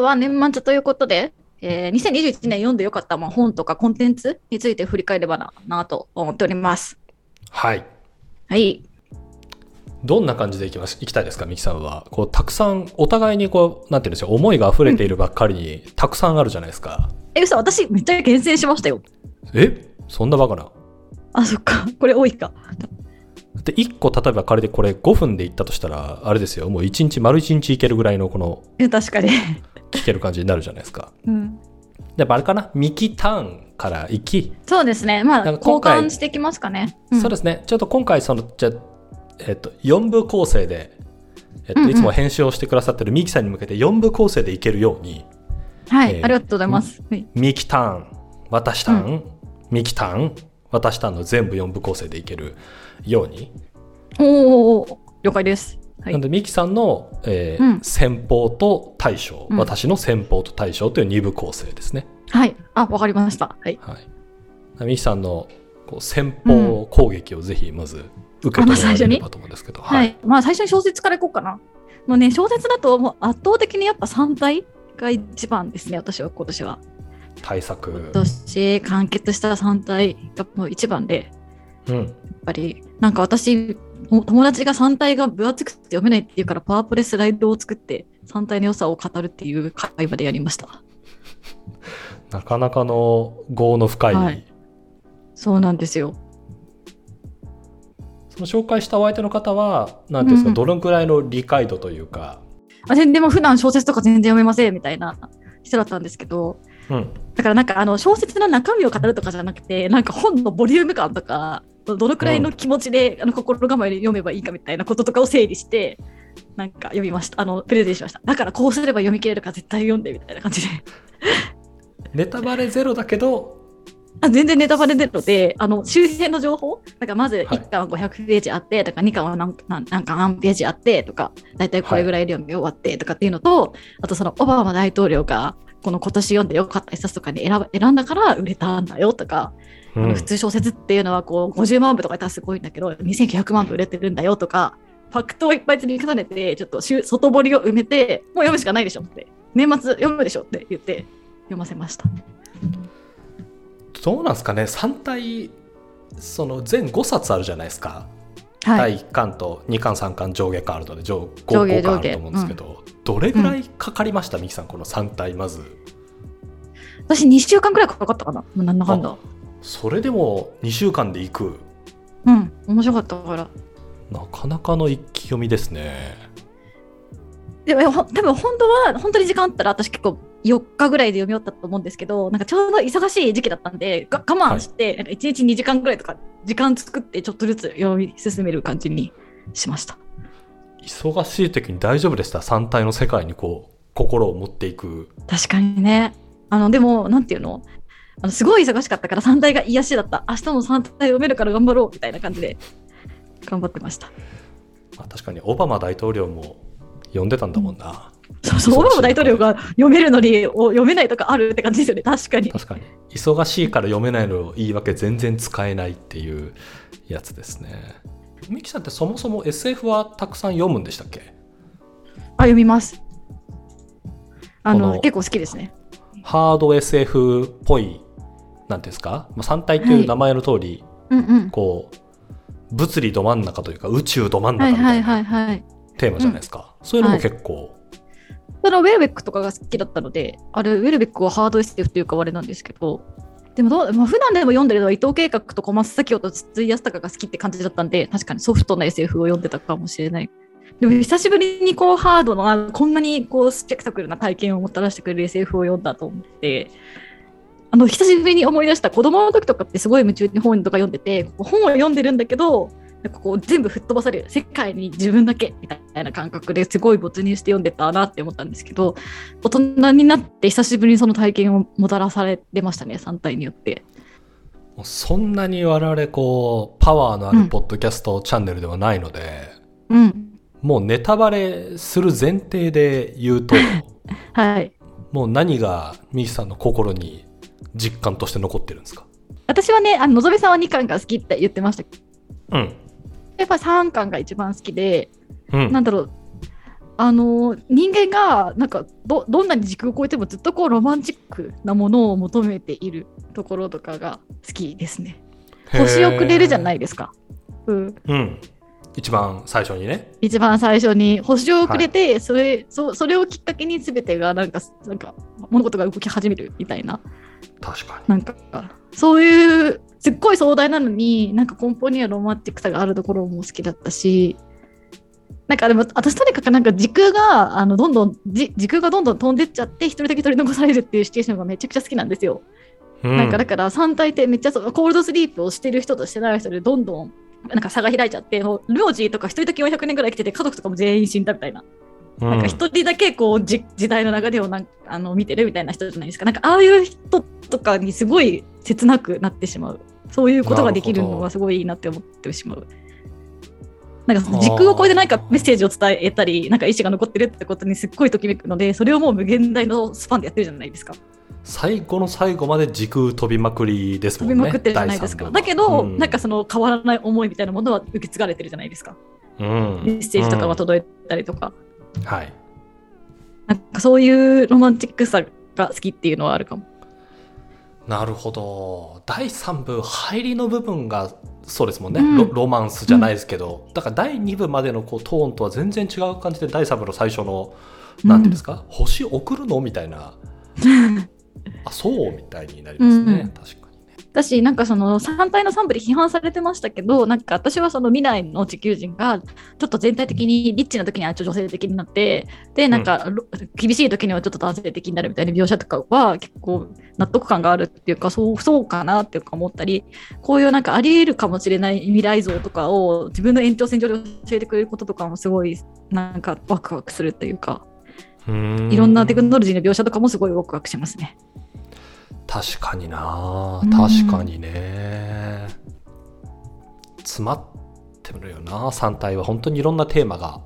日は年末ということで、えー、2021年読んでよかったまあ本とかコンテンツについて振り返ればななと思っております。はい。はい。どんな感じでいきます、いきたいですか、ミキさんは。こう、たくさん、お互いにこう、なんていうんですよ、思いが溢れているばっかりに、たくさんあるじゃないですか。え、嘘、私めっちゃ厳選しましたよ。え？そんなバカな。あ、そっか。これ多いか。で、1個、例えば仮でこれ5分でいったとしたら、あれですよ、もう1日、丸1日いけるぐらいのこの、え確かに。聞ける感じになるじゃないですか。うん。やっぱあれかな、ミキターンから行き、そうですね。まあ、交換していきますかね。そうですね、ちょっと今回、その、じゃあえっと、4部構成で、えっと、うんうんいつも編集をしてくださってるミキさんに向けて4部構成でいけるように、はい、えーありがとうございます。はいミキターン、私ターン、ミキターン、私ターンの全部4部構成でいけるように。おーお了解です。はないん。で、ミキさんの、えーうん先方と大将、うん私の先方と大将という2部構成ですね。はい。あ、わかりました。はい。はい。ミキさんのこう先方攻撃をぜひまず受け止められればと思うんですけど。はい。まあ、最初に小説からいこうかな。もうね、小説だともう圧倒的にやっぱ3体が一番ですね、私は今年は。対策。今年完結した3体がもう一番で、うん。やっぱり、なんか私、お友達が3体が分厚くて読めないっていうから、パワープレスライドを作って、3体の良さを語るっていう会話でやりました。なかなかの業の深い、はいそうなんですよ。その紹介したお相手の方は、なんていうんですか、うんうんどのくらいの理解度というか、あ全でも普段小説とか全然読めませんみたいな人だったんですけど、うん。だからなんかあの小説の中身を語るとかじゃなくて、なんか本のボリューム感とか、どのくらいの気持ちで、あの心構えで読めばいいかみたいなこととかを整理して、なんか読みました。あの、プレゼンしました。だからこうすれば読み切れるから絶対読んでみたいな感じで。ネタバレゼロだけど、あ全然ネタバレ出るので、あの周辺の情報、なんかまずはい1巻は500ページあって、とか2巻は何何何巻何ページあってとか、大体これぐらいで読み終わってとかっていうのと、あとそのオバマ大統領がこの今年読んでよかった一冊とかに選ば選んだから売れたんだよとか、うん普通小説っていうのはこう50万部とかやったらすごいんだけど、2900万部売れてるんだよとか、ファクトをいっぱい積み重ねて、ちょっと外堀を埋めて、もう読むしかないでしょって、年末読むでしょって言って読ませました。どうなんですかね、3体、その全5冊あるじゃないですか。はい。第1巻と2巻、3巻、上下巻あるので、上上 5, 下5巻あると思うんですけど、どれぐらいかかりました、ミキさん、この3体、まず。私2週間くらいかかったかな、もうなんだかんだ。それでも2週間で行く、うん、面白かったから。なかなかの一気読みですね。でもほ多分本当は、本当に時間あったら私結構4日ぐらいで読み終わったと思うんですけど、なんかちょうど忙しい時期だったんで、が我慢して、なんか1日2時間ぐらいとか時間作ってちょっとずつ読み進める感じにしました。忙しい時に大丈夫でした、3体の世界にこう、心を持っていく。確かにね。あの、でも、なんていうの？あのすごい忙しかったから3体が癒しだった。明日も3体読めるから頑張ろうみたいな感じで頑張ってました。まあ、確かにオバマ大統領も読んでたんだもんな。そうそう、オバマ大統領が読めるのにお読めないとかあるって感じですよね。確かに。確かに。忙しいから読めないのを言い訳全然使えないっていうやつですね。ミキさんってそもそも SF はたくさん読むんでしたっけ？あ、読みます。あこのの結構好きですね。ハード SF っぽい、なんていうんですか、まあ、3体という名前の通り、うんうん。こう、物理ど真ん中というか宇宙ど真んはいはい中みたいなはいはい。テーマじゃないですか。そういうのも結構、そのウェルベックとかが好きだったので、あれ、ウェルベックはハード SF っていうかあれなんですけど、でもどう、まあ、普段でも読んでるのは伊藤計画と小松崎夫と筒井康隆が好きって感じだったんで、確かにソフトな SF を読んでたかもしれない。でも久しぶりにこうハードな、こんなにこうスペクタクルな体験をもたらしてくれる SF を読んだと思って、あの久しぶりに思い出した子供の時とかってすごい夢中に本とか読んでて、本を読んでるんだけど、なんかこう全部吹っ飛ばされる世界に自分だけみたいな感覚ですごい没入して読んでたなって思ったんですけど大人になって久しぶりにその体験をもたらされてましたね3体によって。そんなに我々こう、パワーのあるポッドキャストチャンネルではないので、うん。もうネタバレする前提で言うと、はい。もう何がミキさんの心に実感として残ってるんですか？私はねあののぞみさんは2巻が好きって言ってました。うん。やっぱ3巻が一番好きでうん。なんだろうあの人間がなんかどどんなに時空を超えてもずっとこうロマンチックなものを求めているところとかが好きですね。星をくれるじゃないですか。うん、うん。一番最初にね。一番最初に星をくれて、それそそれをきっかけに全てがなんかなんか物事が動き始めるみたいな確かに。なんかそういうすっごい壮大なのになんか根本にはロマンティックさがあるところも好きだったしなんかでも私とにかくなんか時空があのどんどんじ時空がどんどん飛んでっちゃって一人だけ取り残されるっていうシチュエーションがめちゃくちゃ好きなんですよ。うんなんかだから3体ってめっちゃそうコールドスリープをしてる人としてない人でどんどんなんか差が開いちゃってもう領事とか一人だけ400年ぐらい生きてて家族とかも全員死んだみたいなうんなんか一人だけこうじ時代の流れをなんあの見てるみたいな人じゃないですか。なんかああいう人とかにすごい切なくなってしまう。そういうことができるのがすごいいいなって思ってしまう。なんか時空を超えて何かメッセージを伝えたり、なんか意思が残ってるってことにすっごいときめくので、それをもう無限大のスパンでやってるじゃないですか。最後の最後まで時空飛びまくりですもんね。飛びまくってるじゃないですか。だけど、うんなんかその変わらない思いみたいなものは受け継がれてるじゃないですか。うんメッセージとかが届いたりとか。うんはい。なんかそういうロマンチックさが好きっていうのはあるかも。なるほど。第3部、入りの部分がそうですもんね、うん。ロロマンスじゃないですけど、だから第2部までのこうトーンとは全然違う感じで第3部の最初の、なんていうんですか、星送るの？みたいな、あ、そうみたいになりますね。うん確。だし、なんかその3体の3部で批判されてましたけど、なんか私はその未来の地球人がちょっと全体的にリッチな時にはちょっと女性的になって、で、なんかろ厳しい時にはちょっと男性的になるみたいな描写とかは結構納得感があるっていうか、そうそうかなっていうか思ったり、こういうなんかあり得るかもしれない未来像とかを自分の延長線上で教えてくれることとかもすごいなんかワクワクするというか、いろんなテクノロジーの描写とかもすごいワクワクしますね。確かにな。うん。確かにね、詰まってるよな。3体は本当にいろんなテーマが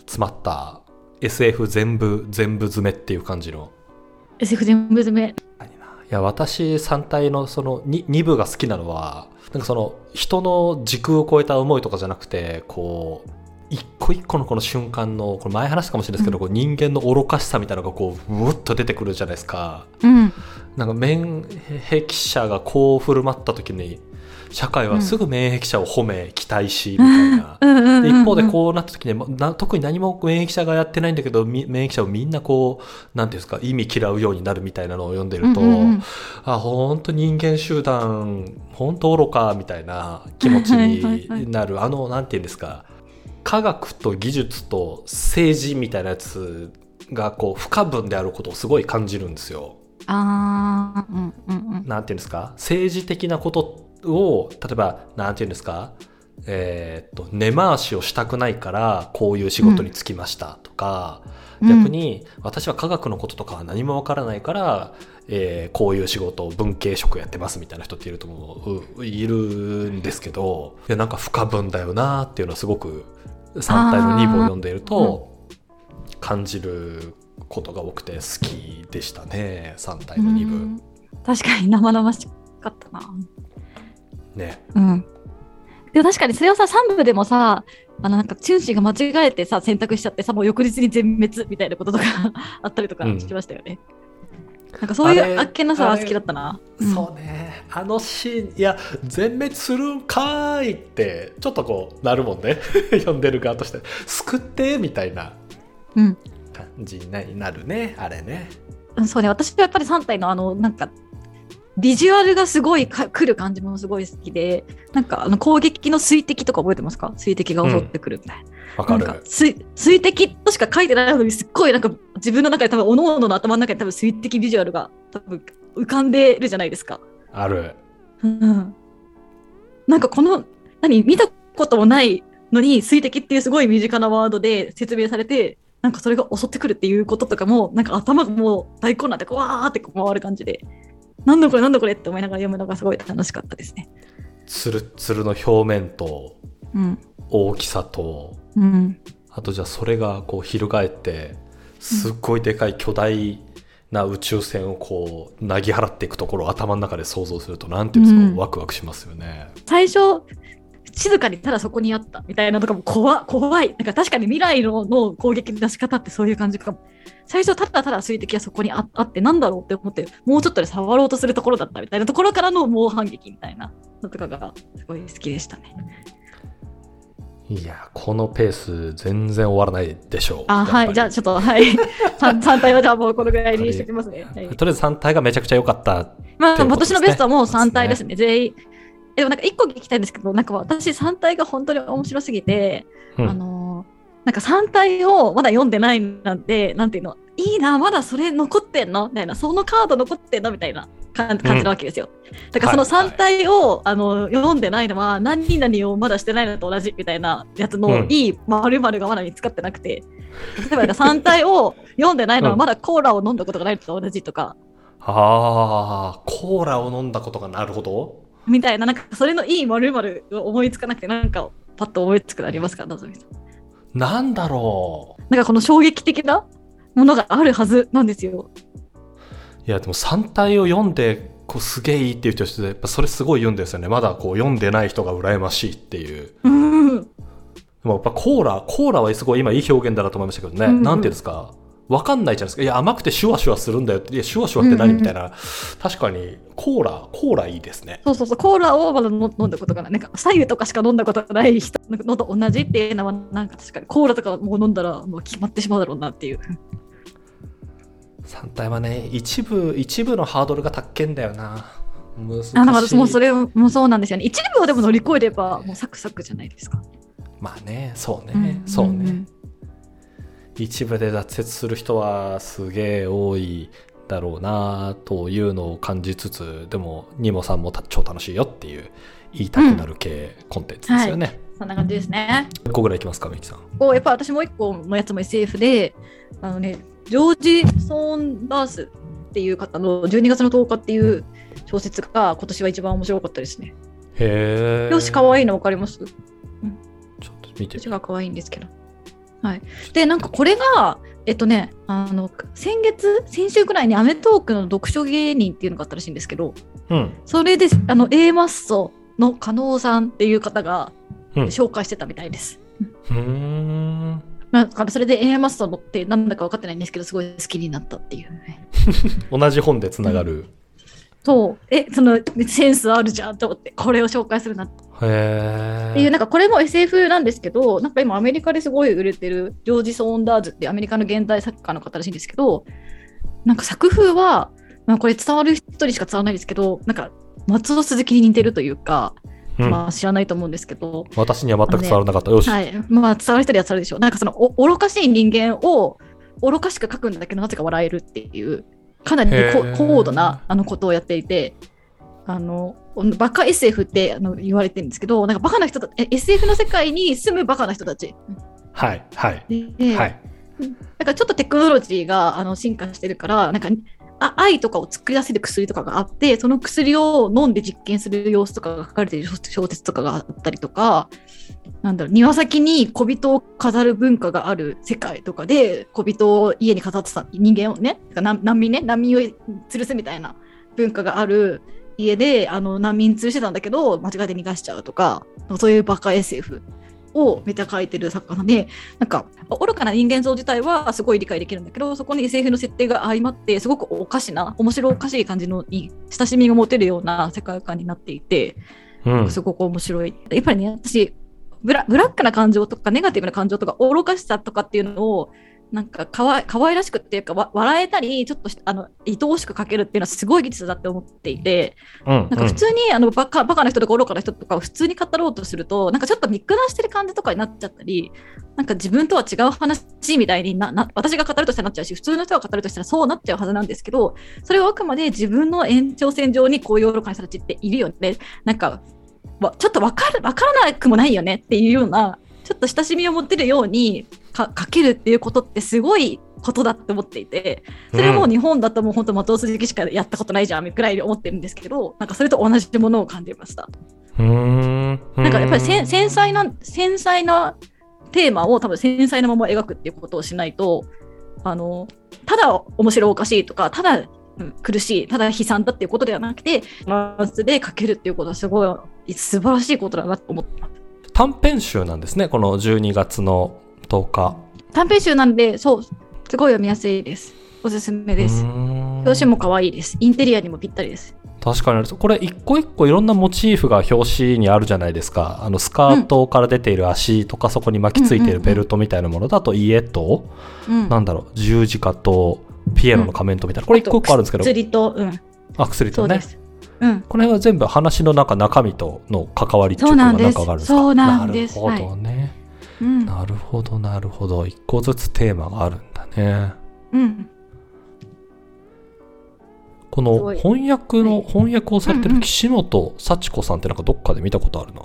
詰まった。SF 全部全部詰めっていう感じの。SF 全部詰め。いや私3体のその 2, 2部が好きなのはなんかその人の時空を超えた思いとかじゃなくてこう一個一個のこの瞬間のこれ前話したかもしれないですけど、こう人間の愚かしさみたいなのがこううっと出てくるじゃないですか。うん。なんか免疫者がこう振る舞った時に社会はすぐ免疫者を褒め期待しみたいな。で一方でこうなった時にまな特に何も免疫者がやってないんだけどみ免疫者をみんなこうなんていうんですか意味嫌うようになるみたいなのを読んでると、うんうんうんあ本当人間集団本当愚かみたいな気持ちはいはいはいになるあのなんていうんですか科学と技術と政治みたいなやつがこう不可分であることをすごい感じるんですよ。ああ、うんうんうん。なんていうんですか？政治的なことを例えばなんていうんですか？えーっと根回しをしたくないからこういう仕事に就きましたとか、逆に私は科学のこととかは何もわからないから、えーこういう仕事を文系職やってますみたいな人っていると思ういるんですけどいやなんか不可分だよなっていうのはすごく3体の2部を読んでいると感じることが多くて好きでしたね3体の2部。うん確かに生々しかったな。ねうん。でも確かにそれをさ、3部でもさ、あのなんか、チュンシーが間違えてさ、選択しちゃってさ、もう翌日に全滅みたいなこととか あったりとかうんしましたよね。なんかそういうあっけなさは好きだったな。うんそうねあのシーンいや全滅するんかーいってちょっとこうなるもんね。読んでる側として。救ってみたいな。うん。感じになるねあれね。うんそうね、私はやっぱり3体のあの、なんか、ビジュアルがすごいか来る感じもすごい好きで、なんかあの攻撃の水滴とか覚えてますか？水滴が襲ってくるみたいな。わかる。なんか水水滴としか書いてないのにすっごいなんか自分の中で多分各々の頭の中に多分水滴ビジュアルが多分浮かんでるじゃないですか。ある。うん、なんかこの何見たこともないのに水滴っていうすごい身近なワードで説明されてなんかそれが襲ってくるっていうこととかもなんか頭がもう大混乱でわーってこう回る感じで。なんだこれなんだこれって思いながら読むのがすごい楽しかったですね。つるつるの表面とうん。大きさとうん。あとじゃあそれがこう翻ってすっごいでかい巨大な宇宙船をこうなぎ払っていくところを頭の中で想像するとなんていうんですか、うんワクワクしますよね。最初静かにただそこにあったみたいなのとかも怖怖いなんか確かに未来のの攻撃の出し方ってそういう感じかも最初ただただ水滴がそこにああってなんだろうって思ってもうちょっとで触ろうとするところだったみたいなところからの猛反撃みたいなのとかがすごい好きでしたね。いや、このペース全然終わらないでしょう。あはいじゃあちょっとはい 3, 3体はじゃあもうこのぐらいにしておきますね。はいとりあえず3体がめちゃくちゃ良かった。まあ、私のベストはもう3体ですね、全員。でもなんか1個聞きたいんですけど、なんか私3体が本当に面白すぎて、うんあのーなんか3体をまだ読んでないなんて、なんていうの、いいな、まだそれ残ってんのみたいな、そのカード残ってんのみたいな感感じなわけですよ。だからそのはい3体を、あの読んでないのは、何々をまだしてないのと同じみたいなやつの、うんいい〇〇がまだ見つかってなくて、例えばなんか3体を読んでないのは、うんまだコーラを飲んだことがないのと同じとか、ああ、コーラを飲んだことがなるほど。みたいな、なんかそれのいい〇〇を思いつかなくて、なんかパッと思いつくのありますか、なぞみさん。なんだろう。なんかこの衝撃的なものがあるはずなんですよ。いや、でも3体を読んで、こうすげえいいっていう人して、やっぱそれすごい言うんですよね。まだこう読んでない人が羨ましいっていう。やっぱコーラ、コーラはすごい今いい表現だなと思いましたけどね。うんうんなんていうんですか？わかんないじゃないですか。いや、甘くてシュワシュワするんだよって。いや、シュワシュワって何、うんうんうんみたいな。確かに、コーラ、コーラいいですね。そうそうそう、コーラをまだの飲んだことがない。なんか、左右とかしか飲んだことがない人のと同じっていうのは、なんか確かにコーラとかもう飲んだらもう決まってしまうだろうなっていう。3体はね、一部、一部のハードルが高けんだよな。難しい。あか私もそれもそうなんですよね。一部をでも乗り越えればもうサクサクじゃないですか。まあね、そうね、そうね。一部で挫折する人はすげえ多いだろうなというのを感じつつでもニモさんもた超楽しいよっていう言いたくなる系コンテンツですよね、そんな感じですね。1個ぐらいいきますかみきさんこうやっぱ私もう一個のやつも SF で、あのね、ジョージ・ソーンダースっていう方の12月の10日っていう小説が今年は一番面白かったですね。へえ表紙かわいいの分かります？ちょっと見てが可愛いんですけど。はい。で、なんかこれが、えっとね、あの、先月、先週くらいにアメトークの読書芸人っていうのがあったらしいんですけど、うんそれで、あの、A マッソの加納さんっていう方がうん紹介してたみたいです。うーんなんかそれで A マッソのってなんだか分かってないんですけど、すごい好きになったっていうね。同じ本でつながる、そう、え、そのセンスあるじゃんと思って、これを紹介するなって。へいう、えなんかこれも SF なんですけど、なんか今アメリカですごい売れてるジョージ・ソーンダーズってアメリカの現代作家の方らしいんですけど、なんか作風は、まあ、これ伝わる人にしか伝わらないですけど、なんか松尾鈴木に似てるというか、うん。まあ知らないと思うんですけど、私には全く伝わらなかった、よし、はい、まあ伝わる人には伝わるでしょ。う。なんかそのお愚かしい人間を愚かしく書くんだけどなぜか笑えるっていうかなり高度なあのことをやっていて。あのバカ SF ってあの言われてるんですけど、なんかバカな人たえ SF の世界に住むバカな人たち。はいはい。ではい。なんかちょっとテクノロジーがあの進化してるから、なんかあ愛とかを作り出せる薬とかがあって、その薬を飲んで実験する様子とかが書かれている小説とかがあったりとか、なんだろう、庭先に小人を飾る文化がある世界とかで、小人を家に飾ってた人間をね、難民ね、難民を吊るすみたいな文化がある家で、あの難民吊るしてたんだけど、間違えて逃がしちゃうとか、そういうバカ SF をめっちゃ書いてる作家さんで、なんか愚かな人間像自体はすごい理解できるんだけどそこに SF の設定が相まってすごくおかしな面白おかしい感じのに親しみが持てるような世界観になっていてうんすごく面白い。やっぱりね私ブラブラックな感情とかネガティブな感情とか愚かしさとかっていうのをなんかかわい可愛らしくっていうかわ笑えたりちょっとしあの愛おしく描けるっていうのはすごい技術だって思っていて、うんなんか普通にあのバカバカな人とか愚かな人とかを普通に語ろうとするとなんかちょっと見下してる感じとかになっちゃったりなんか自分とは違う話みたいになな私が語るとしたらなっちゃうし普通の人が語るとしたらそうなっちゃうはずなんですけどそれはあくまで自分の延長線上にこういう愚かな人たちっているよね。なんかわちょっと分かる分からなくもないよねっていうようなちょっと親しみを持てるようにか書けるっていうことってすごいことだって思っていてそれはもう日本だともう本当松尾鈴木しかやったことないじゃんくらいで思ってるんですけどなんかそれと同じものを感じました。うーん。なんかやっぱり繊細な繊細なテーマを多分繊細なまま描くっていうことをしないとあのただ面白おかしいとかただうん苦しいただ悲惨だっていうことではなくてバランスで書けるっていうことはすごい素晴らしいことだなと思ってます。短編集なんですね、この12月の10日。短編集なんでそうすごい読みやすいです。おすすめです。表紙も可愛いです。インテリアにもぴったりです。確かにこれ一個一個いろんなモチーフが表紙にあるじゃないですか。あのスカートから出ている足とかそこに巻きついているベルトみたいなものだと家と、うん。なんだろう十字架とピエロの仮面とみたいな、これ一個一個あるんですけど。釣りとうん。あ薬とね。そうです。うん。この辺は全部話の中中身との関わりっていうのが中があるんですか。そうなんです。なるほどね、うん。なるほどなるほど。一個ずつテーマがあるんだね。うん。この翻訳の、はい。翻訳をされてうんうん。る岸本幸子さんってなんかどっかで見たことあるな。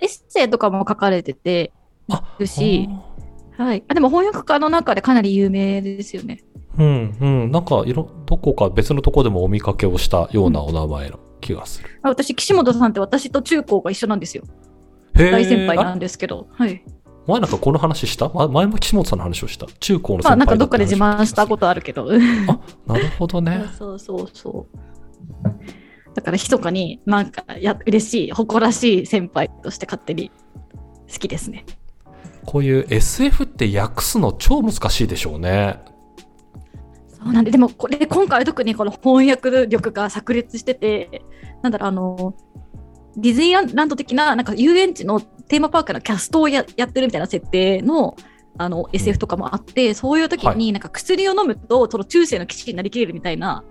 エッセイとかも書かれててあるしはい。あでも翻訳家の中でかなり有名ですよね。うんうん。なんかいろ、どこか別のとこでもお見かけをしたようなお名前の気がする。あ私岸本さんって私と中高が一緒なんですよ大先輩なあんですけどはい前なんかこの話した？ま前も岸本さんの話をした？中高の先輩まあなんかどっかでだ自慢したことあるけどあ、なるほどね。そうそうそう。だから、密かになんかや嬉しい、誇らしい先輩として勝手に好きですね。こういう SF って訳すの超難しいでしょうね。そうなんで、でもこれ、今回特にこの翻訳力が炸裂してて、なんだろう、あの、ディズニーランド的な、なんか遊園地のテーマパークのキャストをややってるみたいな設定の、あの SF とかもあって、そういう時はになんか薬を飲むと、その中世の騎士になりきれるみたいな、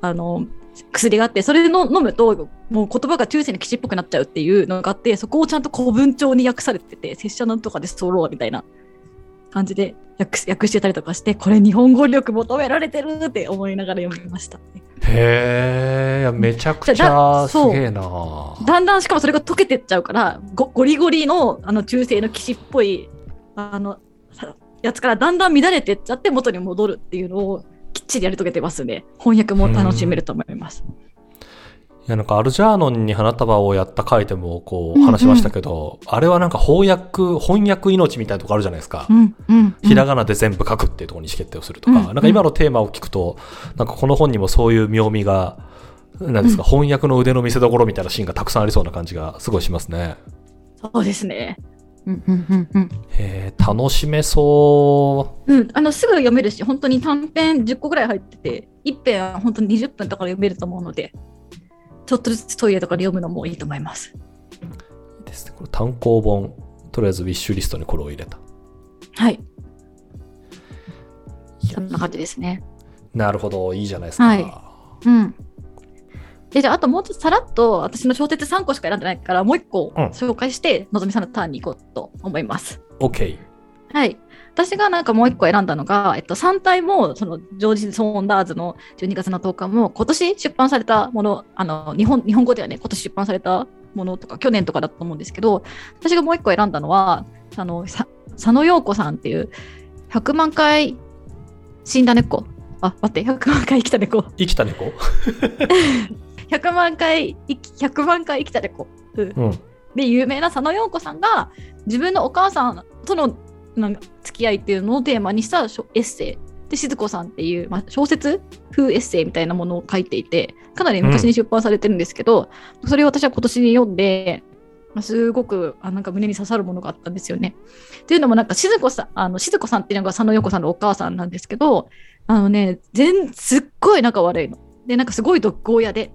あの、薬があって、それの飲むと、もう言葉が中世の騎士っぽくなっちゃうっていうのがあって、そこをちゃんと古文帳に訳されてて、拙者なんとかでソロみたいな感じで訳してたりとかして、これ日本語力求められてるって思いながら読みました。へえ、めちゃくちじゃゃすげえな。だんだんしかもそれが溶けてっちゃうからゴゴリゴリのあの中世の騎士っぽいあのさやつからだんだん乱れてっちゃって元に戻るっていうのをきっちりやり遂げてますね翻訳も楽しめると思います。いやなんかアルジャーノンに花束をやった回でもこうんううん話しましたけど、あれはなんか翻訳、翻訳命みたいなとこあるじゃないですか。うんうんひらがなで全部書くっていうところに意思決定をするとか、うんなんか今のテーマを聞くと、なんかこの本にもそういう妙味が、なんですか、翻訳の腕の見せ所みたいなシーンがたくさんありそうな感じがすごいしますね。そうですね。うんうんうんうんへえ、楽しめそうん、あのすぐ読めるし本当に短編10個ぐらい入ってて一編本当に20分とかで読めると思うのでちょっとずつトイレとかで読むのもいいと思います。う。いいですね。これ単行本、とりあえずウィッシュリストにこれを入れた。はいそんな感じですね。なるほど、いいじゃないですか。はいうん。でじゃあ、あともうちょっとさらっと私の小説3個しか選んでないから、もう1個うん紹介して、のぞみさんのターンに行こうと思います。OK。はい。私がなんかもう1個選んだのが、えっと、3体も、その、ジョージ・ソーンダーズの12月の10日も、今年出版されたもの、あの、日本、日本語ではね、今年出版されたものとか、去年とかだと思うんですけど、私がもう1個選んだのは、あの、さ佐野陽子さんっていう、100万回死んだ猫。あ、待って、100万回生きた猫。生きた猫？100万回生き100万回生きた猫、うんうん。で有名な佐野陽子さんが自分のお母さんとのなんか付き合いっていうのをテーマにしたエッセイで静子さんっていう、まあ、小説風エッセイみたいなものを書いていてかなり昔に出版されてるんですけど、それを私は今年に読んで、まあすごくあなんか胸に刺さるものがあったんですよね。っていうのもなんか静子さんあの静子さんっていうのが佐野陽子さんのお母さんなんですけどあのね全すっごい仲悪いの。でなんかすごい毒親で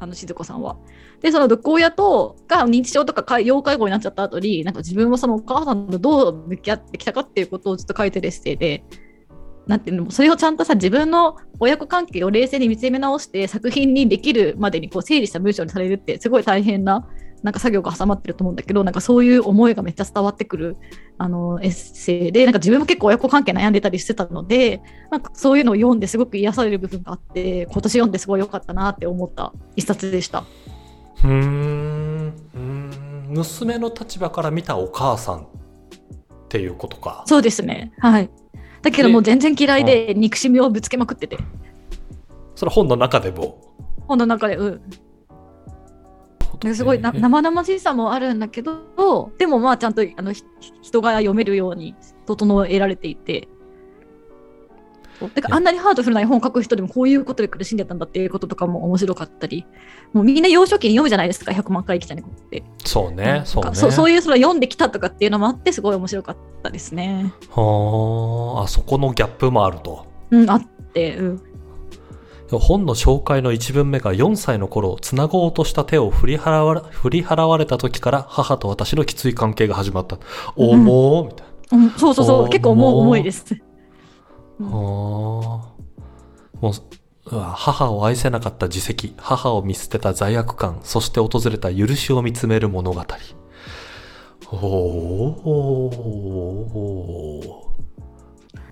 あの静子さんは。でその毒親とが認知症とか要介護になっちゃった後になんか自分はそのお母さんとどう向き合ってきたかっていうことをずっと書いてるエッセイで。なんていうのそれをちゃんとさ自分の親子関係を冷静に見つめ直して作品にできるまでにこう整理した文章にされるってすごい大変ななんか作業が挟まってると思うんだけどなんかそういう思いがめっちゃ伝わってくるあのエッセイでなんか自分も結構親子関係悩んでたりしてたのでなんかそういうのを読んですごく癒される部分があって今年読んですごい良かったなって思った一冊でした。うーん。娘の立場から見たお母さんっていうことか。そうですね。はい。だけどもう全然嫌いで憎しみをぶつけまくってて。それ本の中でも？本の中でうん。ですごいな生々しさもあるんだけどでもまあちゃんとあのひ人が読めるように整えられていてだからあんなにハートフルな絵本を書く人でもこういうことで苦しんでたんだっていうこととかも面白かったり、もうみんな幼少期に読むじゃないですか、100万回生きた猫って。そうね、そうね。そそういうその読んできたとかっていうのもあって、すごい面白かったですね。はあ、あそこのギャップもあると。うん、あって、うん。本の紹介の一文目が4歳の頃、繋ごうとした手を振り払われ振り払われた時から母と私のきつい関係が始まった。重ーみたいうん、そうそうそう、結構重重いです。な。はあ。もう、母を愛せなかった自責、母を見捨てた罪悪感、そして訪れた許しを見つめる物語。おー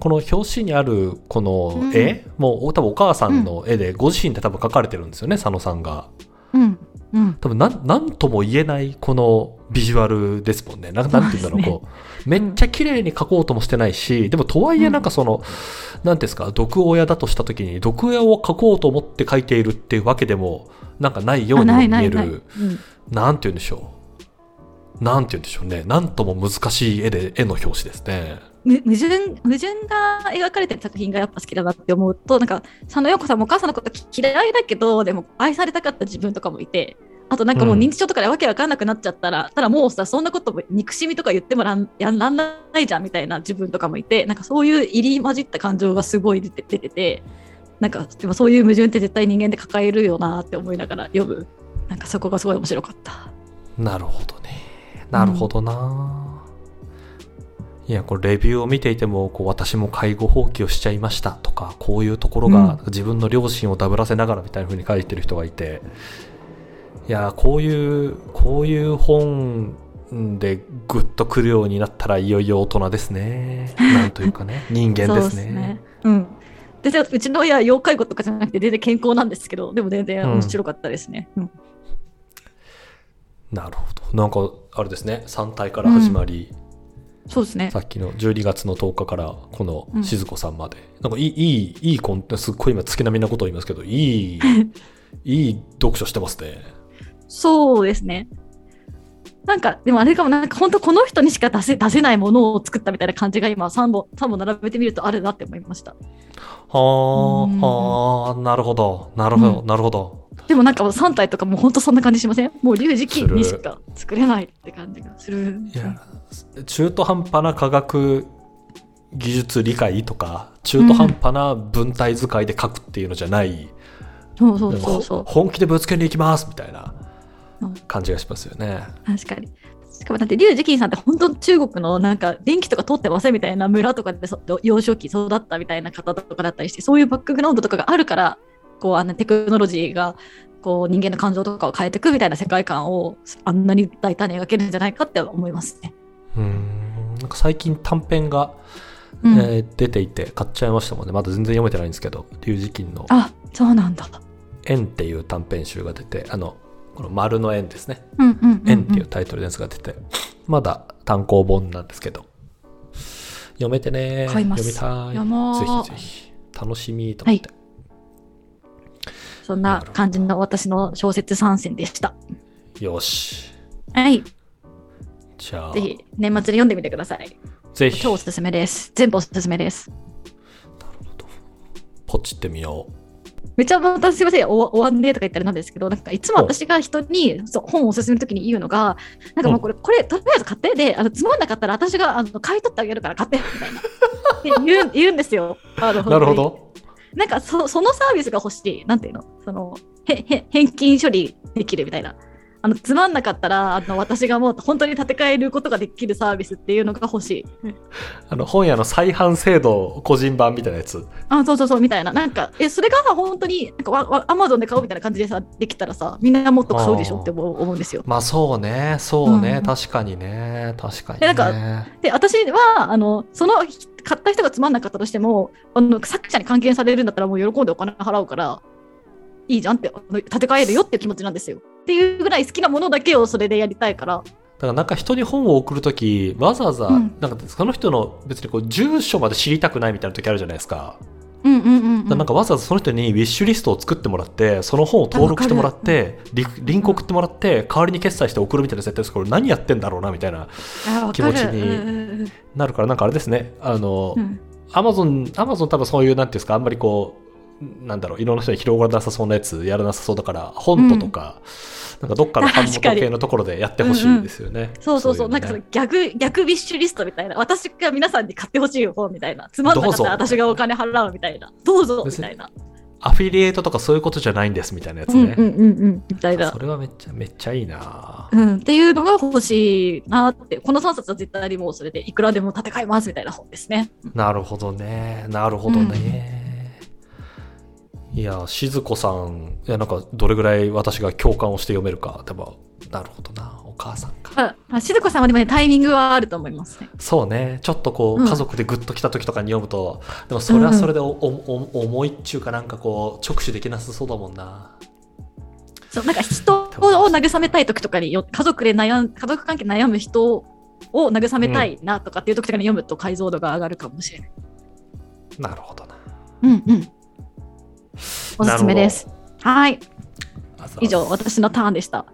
この表紙にあるこの絵、もう多分お母さんの絵でご自身で多分描かれてるんですよね、佐野さんが。うん。うん。多分なん、なんとも言えないこのビジュアルですもんね。なんなんて言うんだろう、こう、めっちゃ綺麗に描こうともしてないし、でもとはいえなんかその、なんていうんですか、毒親だとした時に、毒親を描こうと思って描いているっていうわけでも、なんかないようにも見え。る、うんなんて言うんでしょう。なんて言うんでしょうね。なんとも難しい絵で、絵の表紙ですね。む矛盾矛盾が描かれてる作品がやっぱ好きだなって思うとなんか佐野陽子さんもお母さんのこと嫌いだけどでも愛されたかった自分とかもいてあとなんかもううん認知症とかでわけわかんなくなっちゃったら、ただもうさそんなことも憎しみとか言ってもらんやらんないじゃんみたいな自分とかもいてなんかそういう入り混じった感情がすごい出て出ててなんかでもそういう矛盾って絶対人間で抱えるよなって思いながら読むなんかそこがすごい面白かった。なるほどね。なるほどな、いや、これレビューを見ていても、こう、私も介護放棄をしちゃいましたとか、こういうところが自分の両親をダブらせながらみたいな風に書いてる人がいて、いや、こういう、こういう本でグッと来るようになったらいよいよ大人ですね。なんというかね、人間ですそうっね。うん。全然うちの親要介護とかじゃなくて全然健康なんですけどでも全然面白かったですね。うんなるほど。なんか、あれですね、3体から始まり、そうですね。さっきの12月の10日からこのうん。静子さんまで、なんかいいいいいいコンテすっごい今月並みなことを言いますけどいい いい読書してますね。そうですね。なんか、でもあれかも、なんか本当この人にしか出せ出せないものを作ったみたいな感じが今3本、3本並べてみるとあるなって思いました。はあうん。はあなるほど。なるほど、うん。なるほどでもなんかもう3体とかもう本当そんな感じしません？もう龍磁器にしか作れないって感じがする。いや中途半端な科学技術理解とか中途半端な文体使いで書くっていうのじゃない、そうそうそうそう。本気でぶつけに行きますみたいなうん感じがしますよね、確かに。しかもだって、リュウ・ジキンさんって本当中国のなんか電気とか通ってませんみたいな村とかでそ幼少期育ったみたいな方とかだったりして、そういうバックグラウンドとかがあるから、こうあんなテクノロジーがこう人間の感情とかを変えていくみたいな世界観をあんなに大胆に描けるんじゃないかって思いますね。うーん。なんか最近短編が、うん。えー出ていて買っちゃいましたもんね。まだ全然読めてないんですけど龍磁金のあそうなんだ。「円」っていう短編集が出てあのこの丸の円ですね。うんうんうん、「円」っていうタイトルのやつが出て、まだ単行本なんですけど。読めてね買います。読みたい。ぜひぜひ。楽しみと思って、そんな感じの私の小説参戦でした。よしはい。じゃあぜひ年末に読んでみてください。ぜひ超おすすめです。全部おすすめです。ポチってみようめっちゃ私すいません、お終わんねとか言ったらなんですけど、なんかいつも私が人にそう本を勧めるときに言うのが、なんかもうこれ、これ、とりあえず買って、で、あのつまんなかったら私があの買い取ってあげるから買って、みたいな。って言う言うんですよ。なるほ。どなんかそそのサービスが欲しい。なんていうの？そのへへ返金処理できるみたいな。あのつまんなかったらあの私がもう本当に建て替えることができるサービスっていうのが欲しい。あの本屋の再販制度個人版みたいなやつあ、そうそうそう、みたいな。なんか、え、それがさ、本当に、なんかわ、わ、アマゾンで買うみたいな感じでさ、できたらさ、みんなもっと買うでしょって思うんですよ。まあそうねそうね、うん確かにね確かにでねなんで、私は、あの、その、買った人がつまんなかったとしても、あの、作者に還元されるんだったら、もう喜んでお金払うから、いいじゃんって、あの建て替えるよっていう気持ちなんですよ。っていうぐらい好きなものだけをそれでやりたいから。だからなんか人に本を送るとき、わざわざ、うんなんかその人の別にこう住所まで知りたくないみたいな時あるじゃないですか。うんうんうん、うん。なんかわざわざその人にウィッシュリストを作ってもらって、その本を登録してもらって、リリンク送ってもらって、代わりに決済して送るみたいな設定ですこれ何やってんだろうなみたいな気持ちになるから、なんかあれですね、あの、うんうんアマゾン、アマゾン多分そういう、なんていうんですか、あんまりこう、なんだろう、いろんな人に広がらなさそうなやつやらなさそうだから、本ととか、なんかどっかの版元系のところでやってほしいですよね。そうそうそう、いのねなんかその逆、逆ビッシュリストみたいな、私が皆さんに買ってほしい本みたいな、つまんなかったら私がお金払うみたいな、どうぞみたいな、アフィリエイトとかそういうことじゃないんですみたいなやつね。うんうんうんうん、みたいなそ。れはめっちゃ、めっちゃいいなうん、っていうのが欲しいなって、この3冊は絶対にもうそれでいくらでも戦いますみたいな本ですね。なるほどね。なるほどね。いや、静子さん、いや、なんか、どれぐらい私が共感をして読めるか。でも、なるほどな。お母さんか。ああ静子さんはでもね、タイミングはあると思いますね。そうね。ちょっとこう、うん家族でグッと来た時とかに読むと、でもそれはそれでお、おお重いっちゅうかなんかこう、直視できなさそうだもんな。そうなんか人を慰めたい時とかによ、家族で悩ん、家族関係悩む人を慰めたいなとかっていう時とかに読むと解像度が上がるかもしれない。なるほどな。うんうん。おすすめです。はい。以上、私のターンでした。